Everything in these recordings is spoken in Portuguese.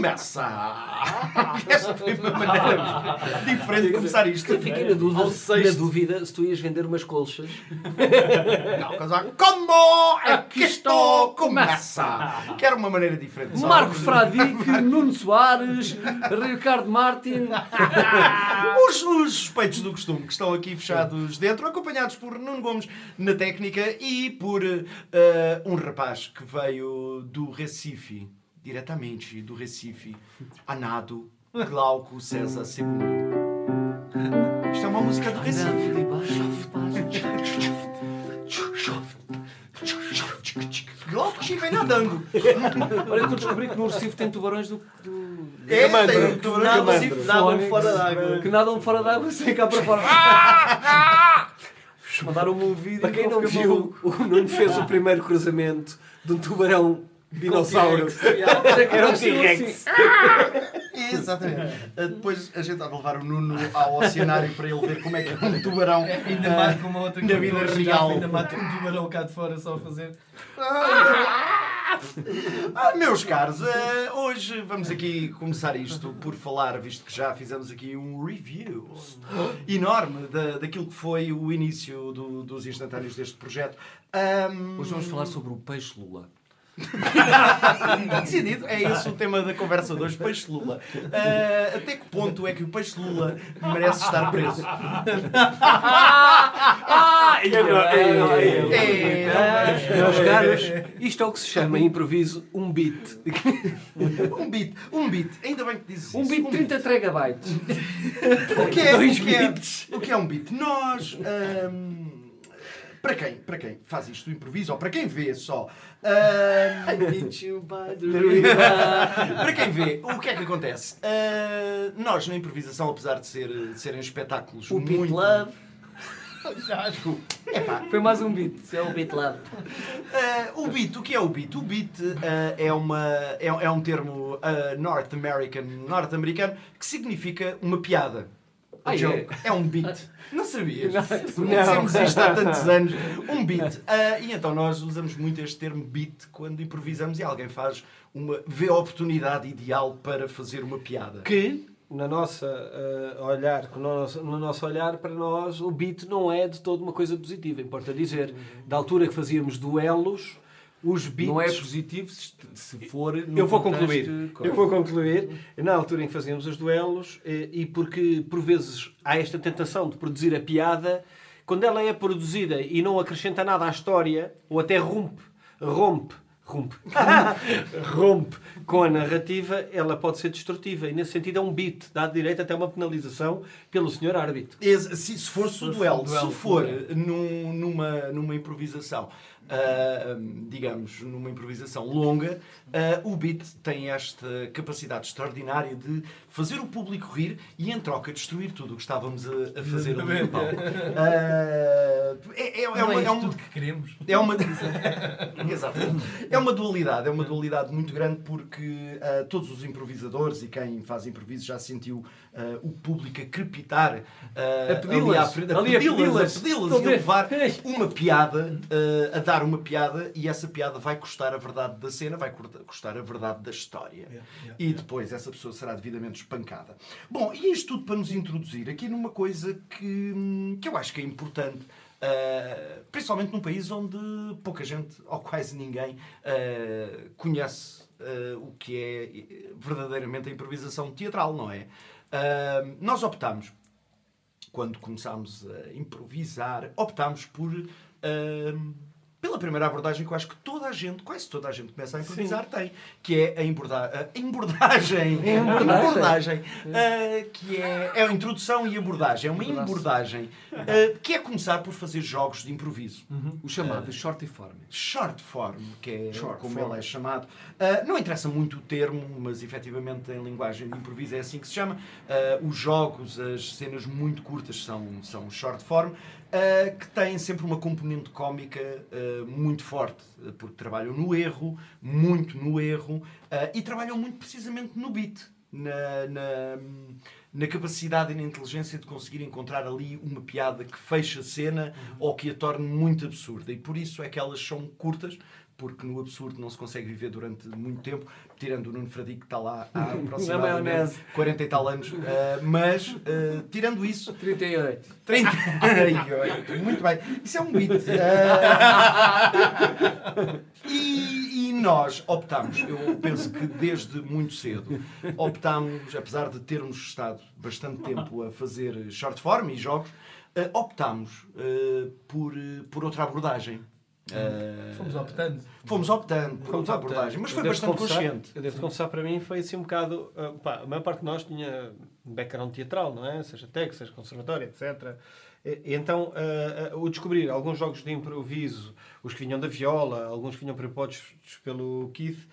começa! Esta foi uma maneira diferente de começar isto. Eu fiquei na dúvida, na dúvida se tu ias vender umas colchas. Não, casaco. Como é que isto começa? Quero uma maneira diferente. Só- Marcos Fradique, Nuno Soares, Ricardo Martin. Os, os suspeitos do costume que estão aqui fechados dentro, acompanhados por Nuno Gomes na técnica e por eh, um rapaz que veio do Recife, diretamente do Recife, Anado Glauco César II. Isto é uma música do Recife. Glauco chega nadando. Olha que eu descobri que no Recife tem tubarões do. do- É, tem um tubarão Nada, do Recife. nada fora d'água. que nadam fora d'água sem cá para fora. Mandaram-me um vídeo. Para quem que não viu, o Nuno fez o primeiro cruzamento de um tubarão dinossauro. Era um T-Rex. Exatamente. Uh, Depois a gente há de levar o Nuno ao oceanário para ele ver como é que é um tubarão. Ainda uh, mais com uma outra na vida real. Ainda mata um tubarão cá de fora só a fazer. Ah, meus caros, eh, hoje vamos aqui começar isto por falar, visto que já fizemos aqui um review enorme da, daquilo que foi o início do- dos instantâneos deste projeto. Ahm, Hoje vamos falar sobre o peixe Lula. Está decidido, é esse o tema da conversa de hoje, peixe Lula. Ah, até que ponto é que o peixe Lula merece estar preso? Ah! É, Meus caros, isto é o que se chama em improviso um beat. um beat, um beat, ainda bem que dizes Um isso. bit de 30 tregabytes. O que é, o que é, o que é um beat? Nós. ahm, para quem? Para quem faz isto do improviso ou para quem vê só? ahm, para quem vê, o que é que acontece? Ah, nós na improvisação, apesar de, ser, de serem espetáculos O Beat muito. Love. Já acho Epá, Foi mais um beat. Isso é o Beat Love. Ah, o beat, o que é o beat? O beat ah, é, uma, é, é um termo ah, North American, norte-americano que significa uma piada. Ah, A é? joke. É um beat. Não sabias? Não. Dizemos isto há tantos anos. Um beat. Ah, e então nós usamos muito este termo beat quando improvisamos e alguém faz uma. vê a oportunidade ideal para fazer uma piada. Que, na nossa eh, olhar, no nosso, no nosso olhar, para nós, o beat não é de todo uma coisa positiva. Importa dizer, da altura que fazíamos duelos, os beats... Não é positivo se se for. Eu vou concluir. Eu vou concluir. Na altura em que fazíamos os duelos, eh, e porque por vezes há esta tentação de produzir a piada, quando ela é produzida e não acrescenta nada à história, ou até rompe, rompe, rompe, rompe com a narrativa, ela pode ser destrutiva. E nesse sentido é um beat, dá direito até a uma penalização pelo senhor árbitro. Esse- se, se for o duelo, duelo se for puro. num- numa, numa improvisação, ah, digamos, numa improvisação longa, ah, o beat tem esta capacidade extraordinária de fazer o público rir e, em troca, destruir tudo o que estávamos a, a fazer ali no palco. Ah, é, é, é Não uma, é é um- tudo que queremos. é uma... Exatamente. É uma dualidade, é uma dualidade muito grande porque ah, todos os improvisadores e quem faz improviso já sentiu ah, o público a crepitar A pedi-las. a pedi-las, pedi-las Estou e a levar uma piada, a dar uma piada e essa piada vai custar a verdade da cena, vai custar a verdade da história. E depois essa pessoa será devidamente Bom, e isto tudo para nos introduzir aqui numa coisa que, que eu acho que é importante. Uh, principalmente num país onde pouca gente, ou quase ninguém, uh, conhece uh, o que é verdadeiramente a improvisação teatral, não é? Nós optámos, quando começámos a improvisar, optámos por. Uh, pela primeira abordagem que eu acho que toda a gente, quase toda a gente começa a improvisar, tem, que é a, emborda a embordagem. É a embordagem. Embordagem, uh, que é, é a introdução e abordagem. É uma embordagem uh, que é começar por fazer jogos de improviso. O chamado short form. Short form, que é Short como form. ele é chamado. Uh, não interessa muito o termo, mas efetivamente em linguagem de improviso é assim que se chama. Uh, os jogos, as cenas muito curtas são, são short form, uh, que têm sempre uma componente cómica uh, muito forte, uh, porque trabalham no erro, muito no erro, uh, e trabalham muito precisamente no beat. na, na, na capacidade e na inteligência de conseguir encontrar ali uma piada que feche a cena ou que a torne muito absurda. E por isso é que elas são curtas, porque no absurdo não se consegue viver durante muito tempo, tirando o Nuno Fradique que está lá há aproximadamente maionese. 40 e tal anos. Ah, mas, ah, tirando isso, 38. 38. Muito bem. Isso é um beat. Ah, e, e nós optámos, eu penso que desde muito cedo, optámos, apesar de termos estado bastante tempo a fazer short form e jogos, ah, optámos por, por outra abordagem. Ah, Fomos optando. fomos optando por Fomos outra optando. abordagem, mas Eu foi devo bastante confessar- consciente. Eu devo confessar, para mim foi assim um bocado. ah, pá, a maior parte de nós tinha um background teatral, não é? Seja tech, seja conservatório, etc. E, então, ah, o descobrir alguns jogos de improviso, os que vinham da viola, alguns que vinham prepostos pelo Keith.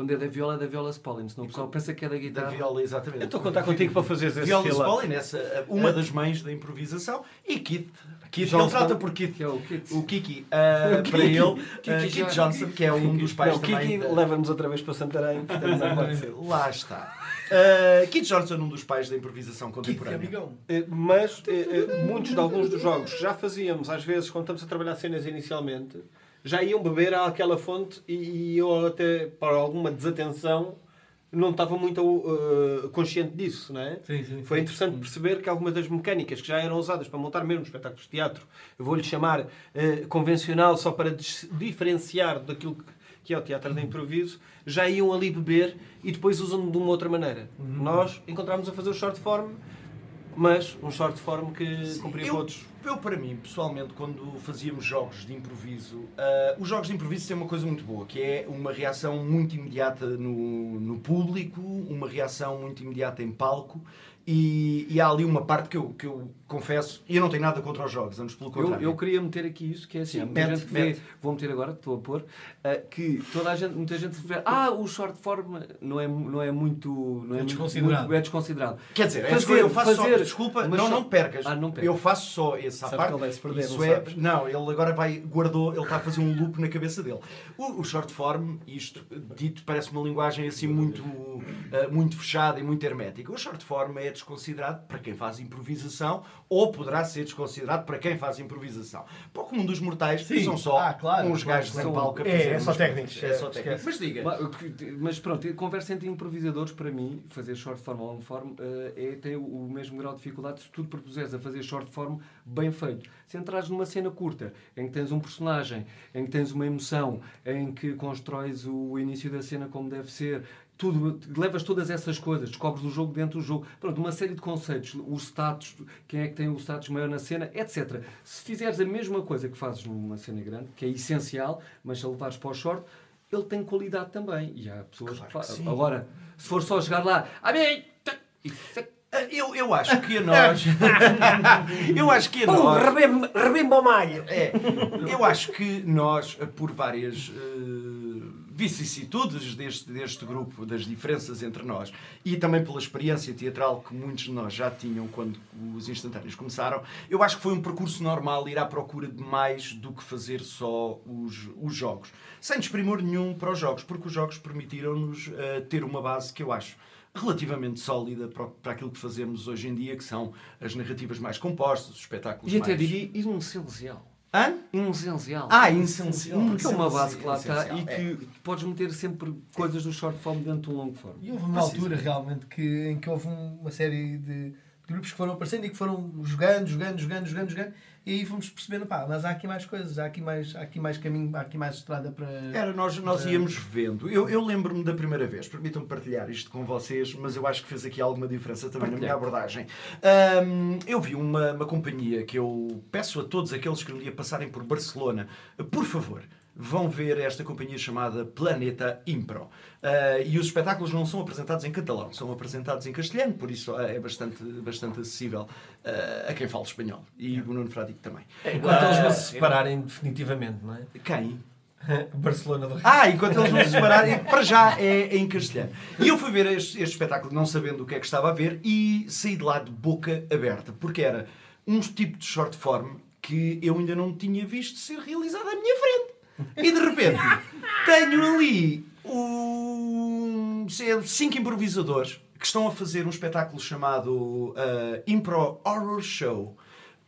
Quando é da viola, é da viola Spolin. Senão o pessoal pensa que é da Da guitarra. viola, exatamente. Eu estou a contar contigo para fazeres esse Viola. Spolin, essa, uma das mães da improvisação, e Keith. Keith Johnson. ele trata por Keith. Que é o Kit. O Kiki, ah, para ele, ah, Kiki Keith Johnson. Johnson, que é um dos pais Não, também. Kiki da- leva-nos outra vez para Santarém, portanto. Lá está. Uh, Keith Johnson, um dos pais da improvisação Kit, contemporânea. amigão. Eh, Mas eh, eh, muitos de alguns dos jogos que já fazíamos, às vezes, quando estamos a trabalhar cenas inicialmente, já iam beber àquela fonte e, e eu até, para alguma desatenção, não estava muito eh, consciente disso, não é? Sim, sim. Foi interessante perceber que algumas das mecânicas que já eram usadas para montar mesmo espetáculos de teatro, eu vou-lhe chamar eh, convencional só para diferenciar daquilo que, que é o teatro de improviso, já iam ali beber e depois usam de uma outra maneira. Nós encontramos a fazer o short form, mas um short form que cumpria eu, todos. Eu, para mim, pessoalmente, quando fazíamos jogos de improviso, ah, os jogos de improviso têm uma coisa muito boa, que é uma reação muito imediata no, no público, uma reação muito imediata em palco, e, e há ali uma parte que eu, que eu confesso, e eu não tenho nada contra os jogos, antes pelo Eu, contrário. eu queria meter aqui isso, que é assim, Sim, muita mete, gente vê, vou meter agora, estou a pôr, ah, que toda a gente, muita gente vê, ah, o short form não é, não é muito... Não é, É muito- desconsiderado. muito- é desconsiderado. Quer dizer, é Fazer- eu faço fazer- só, desculpa, mas não, só- não percas. Ah, não percas. Eu faço só esse à Sabe parte. que ele vai se perder, Isso não é, não, ele agora vai, guardou, ele está a fazer um loop na cabeça dele. O, o short form, isto dito, parece uma linguagem assim muito, ah, muito fechada e muito hermética. O short form é desconsiderado para quem faz improvisação ou poderá ser desconsiderado para quem faz improvisação. Para o comum dos mortais, Sim. são só Ah, claro, uns claro, gajos em palco é, fazer é umas só técnicos, É só é, técnicos. Mas diga. Mas, pronto, conversa entre improvisadores, para mim, fazer short form ou long form, eh, é, tem o o mesmo grau de dificuldade se tu te propuseres a fazer short form bem feito. Se entrares numa cena curta, em que tens um personagem, em que tens uma emoção, em que constróis o início da cena como deve ser, tudo, levas todas essas coisas, descobres o jogo dentro do jogo, pronto, uma série de conceitos, o status, quem é que tem o status maior na cena, etc. Se fizeres a mesma coisa que fazes numa cena grande, que é essencial, mas se a levares para o short, ele tem qualidade também. E há pessoas Claro que fazem. Agora, se for só chegar lá, a mim, isso é Ah, Eu, eu acho que a nós. eu acho que a nós. rebimba ao malho! É, eu acho que nós, por várias eh, vicissitudes deste, deste grupo, das diferenças entre nós, e também pela experiência teatral que muitos de nós já tinham quando os instantâneos começaram, eu acho que foi um percurso normal ir à procura de mais do que fazer só os, os jogos. Sem desprimor nenhum para os jogos, porque os jogos permitiram-nos eh, ter uma base que eu acho relativamente sólida para, aquilo que fazemos hoje em dia, que são as narrativas mais compostas, os espetáculos E até mais... diria essencial. Hã? Essencial. Ah, essencial. Porque é uma base que lá está e é. que podes meter sempre coisas do short form dentro do long form. E houve uma altura realmente que, em que houve um- uma série de, de grupos que foram aparecendo e que foram jogando, jogando, jogando, jogando, jogando, e aí fomos percebendo, pá, mas há aqui mais coisas, há aqui mais, há aqui mais caminho, há aqui mais estrada para. Era, nós, nós íamos vendo. Eu, eu lembro-me da primeira vez, permitam-me partilhar isto com vocês, mas eu acho que fez aqui alguma diferença também na minha abordagem. Ahm, eu vi uma, uma companhia que eu peço a todos aqueles que um dia passarem por Barcelona, por favor, vão ver esta companhia chamada Planeta Impro. Ah, e os espetáculos não são apresentados em catalão, são apresentados em castelhano, por isso ah, é bastante, bastante acessível ah, a quem fala espanhol. E o Nuno Fradique também. Enquanto eles Ah, não se separarem definitivamente, não é? Quem? Barcelona do Rio. Ah, enquanto eles não se separarem, para já é em castelhano. E eu fui ver este, este espetáculo não sabendo o que é que estava a ver e saí de lá de boca aberta, porque era um tipo de short form que eu ainda não tinha visto ser realizado à minha frente. E de repente tenho ali um, cinco improvisadores que estão a fazer um espetáculo chamado uh, Impro Horror Show.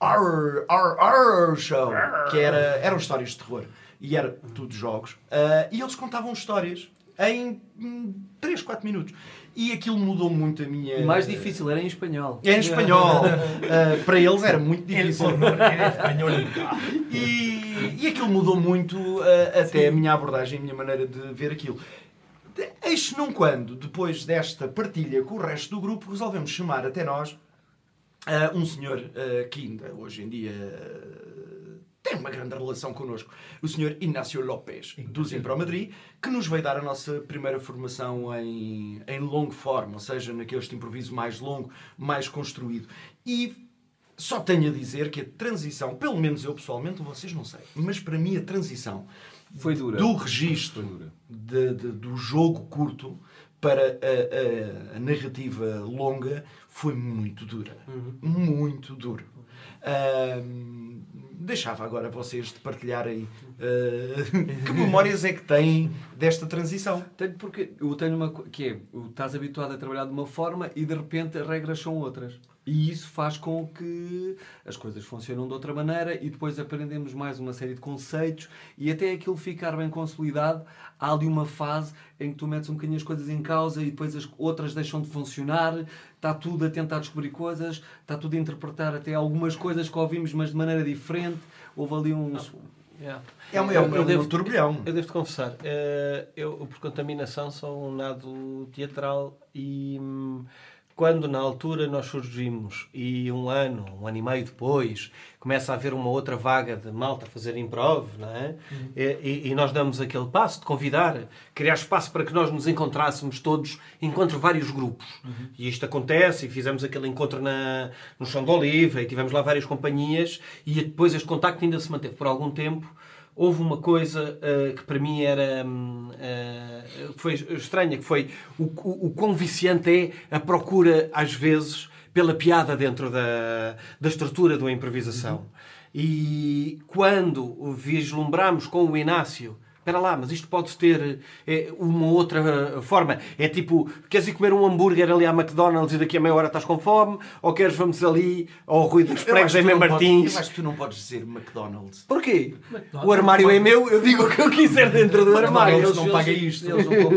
Horror, horror, horror Show. Que era, eram histórias de terror. E era tudo jogos. Uh, e eles contavam histórias em 3, 4 minutos. E aquilo mudou muito a minha. E mais difícil, era em espanhol. É em espanhol. Uh, para eles era muito difícil. e, e aquilo mudou muito uh, até Sim. a minha abordagem, a minha maneira de ver aquilo. Eis não quando, depois desta partilha com o resto do grupo, resolvemos chamar até nós uh, um senhor uh, que ainda hoje em dia tem uma grande relação connosco, o senhor Inácio López, do Zimpro Madrid, que nos veio dar a nossa primeira formação em, em long form, ou seja, naquele improviso mais longo, mais construído. E só tenho a dizer que a transição, pelo menos eu pessoalmente, vocês não sei, mas para mim a transição foi dura. do registro de, de, do jogo curto para a, a, a, narrativa longa foi muito dura. Uhum. Muito dura. Uh, deixava agora vocês de partilharem uh, que memórias é que têm desta transição. Tenho porque eu tenho uma que é, estás habituado a trabalhar de uma forma e de repente as regras são outras. E isso faz com que as coisas funcionem de outra maneira e depois aprendemos mais uma série de conceitos e até aquilo ficar bem consolidado, há ali uma fase em que tu metes um bocadinho as coisas em causa e depois as outras deixam de funcionar, está tudo a tentar descobrir coisas, está tudo a interpretar até algumas coisas que ouvimos, mas de maneira diferente. Houve ali uns. Yeah. É um, é um, eu, devo, turbilhão. Eu devo-te confessar, eh, eu por contaminação sou um nado teatral e hum, quando na altura nós surgimos e um ano, um ano e meio depois, começa a haver uma outra vaga de malta a fazer improv, não é? Uhum. E, e, nós damos aquele passo de convidar, criar espaço para que nós nos encontrássemos todos, encontro vários grupos. Uhum. E isto acontece, e fizemos aquele encontro na, no Chão de Oliva, e tivemos lá várias companhias, e depois este contacto ainda se manteve por algum tempo, houve uma coisa uh, que para mim era uh, foi estranha, que foi o, o, o quão viciante é a procura, às vezes, pela piada dentro da, da estrutura de uma improvisação. Uhum. E quando vislumbramos com o Inácio Espera lá, mas isto pode ter é, uma outra forma. É tipo, queres ir comer um hambúrguer ali à McDonald's e daqui a meia hora estás com fome? Ou queres vamos ali ao Rui dos Pregos em Martins? eu acho que tu não podes dizer McDonald's. Porquê? McDonald's o armário é meu, eu digo o que eu quiser dentro do armário. Eles não pagam isto.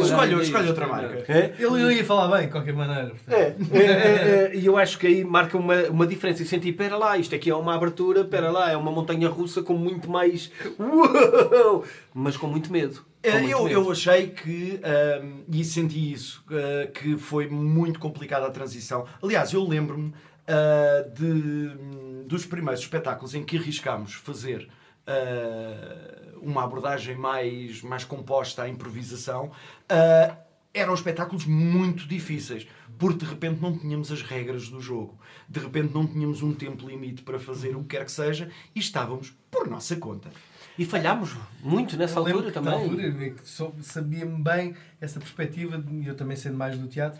Escolhe, escolhe outra marca. É? Ele ia falar bem, de qualquer maneira. É, é, é, e eu acho que aí marca uma, uma diferença. E senti, espera lá, isto aqui é uma abertura, espera lá, é uma montanha russa com muito mais... Uou! Mas com muito medo. Eh, muito eu, medo. eu achei que, um, e senti isso, uh, que foi muito complicada a transição. Aliás, eu lembro-me uh, de, dos primeiros espetáculos em que arriscámos fazer uh, uma abordagem mais, mais composta à improvisação. eram espetáculos muito difíceis, porque de repente não tínhamos as regras do jogo, de repente não tínhamos um tempo limite para fazer o que quer que seja e estávamos por nossa conta. E falhámos muito nessa eu altura também. altura sabia-me bem essa perspectiva, e eu também sendo mais do teatro,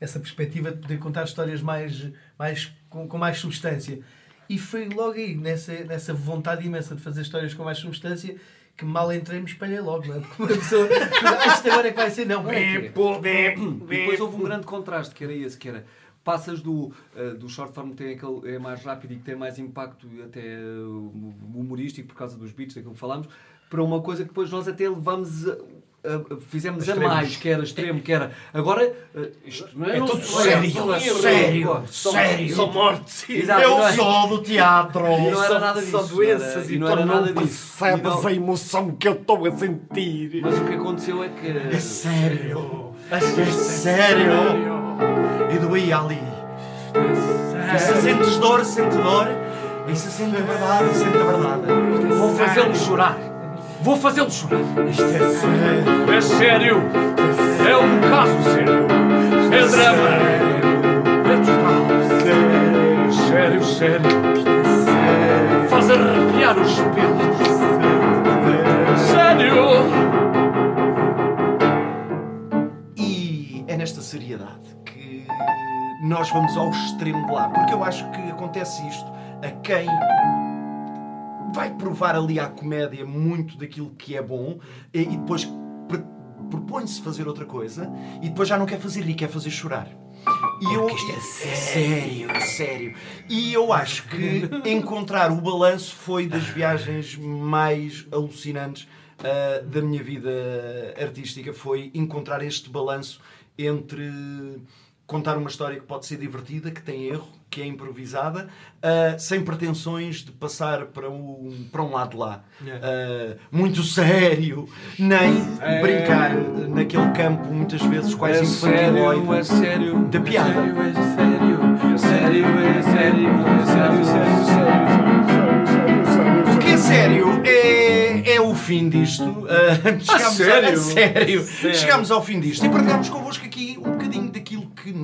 essa perspectiva de poder contar histórias mais, mais, com, com mais substância. E foi logo aí, nessa, nessa vontade imensa de fazer histórias com mais substância, que mal entrei me espalhei logo, não é? Porque uma pessoa. Ah, isto agora é que vai ser, não. Bem, pô, bem, Depois houve um grande contraste, que era esse, que era passas do, uh, do short form que tem aquele, é mais rápido e que tem mais impacto até uh, humorístico por causa dos beats, daquilo que falamos, para uma coisa que depois nós até levamos a, fizemos Extremos. a mais, que era extremo, que era. Agora, uh, isto não é, é tudo sério, sério, sério, sério. Só mortes. Eu é? sou do teatro. E não era nada disso. Só doenças e não era nada disso. Percebes a emoção que eu estou a sentir. Mas o que aconteceu é que. É sério. É sério e doía ali. E se sentes dor, sente dor. E se sente verdade, sente verdade. Vou fazê-lo chorar. Vou fazê-lo chorar. Isto é sério. É sério. É um caso sério. É drama. É total. Sério, sério. Faz arrepiar os pelos. Sério. E é nesta seriedade nós vamos ao extremo de lá. Porque eu acho que acontece isto a quem vai provar ali à comédia muito daquilo que é bom e, depois propõe-se fazer outra coisa e depois já não quer fazer rir, quer fazer chorar. E eu, isto é sério, é sério. E eu acho que encontrar o balanço foi das viagens mais alucinantes uh, da minha vida artística. Foi encontrar este balanço entre contar uma história que pode ser divertida, que tem erro, que é improvisada, uh, sem pretensões de passar para um, para um lado lá. Uh, muito sério, nem é... brincar naquele campo, muitas vezes quase é infantiloide, é sério, da piada. É sério, é sério, é sério, é sério, é sério, sério, sério, O que é sério é, é o fim disto. Uh, chegamos a sério? A, sério. sério. Chegamos ao fim disto e partilhamos convosco aqui um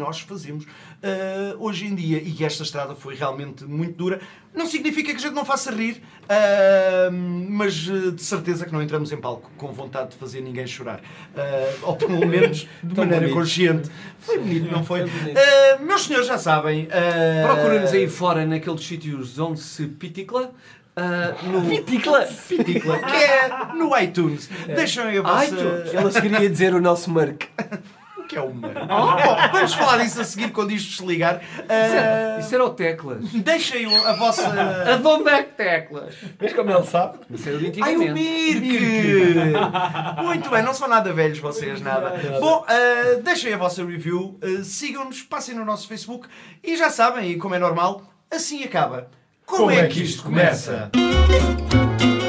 nós fazemos uh, hoje em dia. E esta estrada foi realmente muito dura. Não significa que a gente não faça rir, uh, mas de certeza que não entramos em palco com vontade de fazer ninguém chorar. Uh, ou pelo menos de maneira bonito. consciente. Foi bonito, não foi? Uh, meus senhores já sabem. Uh... Procura-nos aí fora naqueles sítios onde se piticla. Uh, no Piticla. Piticla, que é no iTunes. É. Deixam aí a vossa... iTunes. Ela queria dizer o nosso mark que é uma. Oh, vamos falar disso a seguir quando isto desligar. Uh, isso era o Teclas. Deixem a vossa. A Dom é Teclas. Vês como ele sabe? Isso era o Ai, o Mirk! Muito bem, não são nada velhos vocês, nada. Bom, uh, deixem a vossa review, uh, sigam-nos, passem no nosso Facebook e já sabem, e como é normal, assim acaba. Como, como é que isto começa? começa?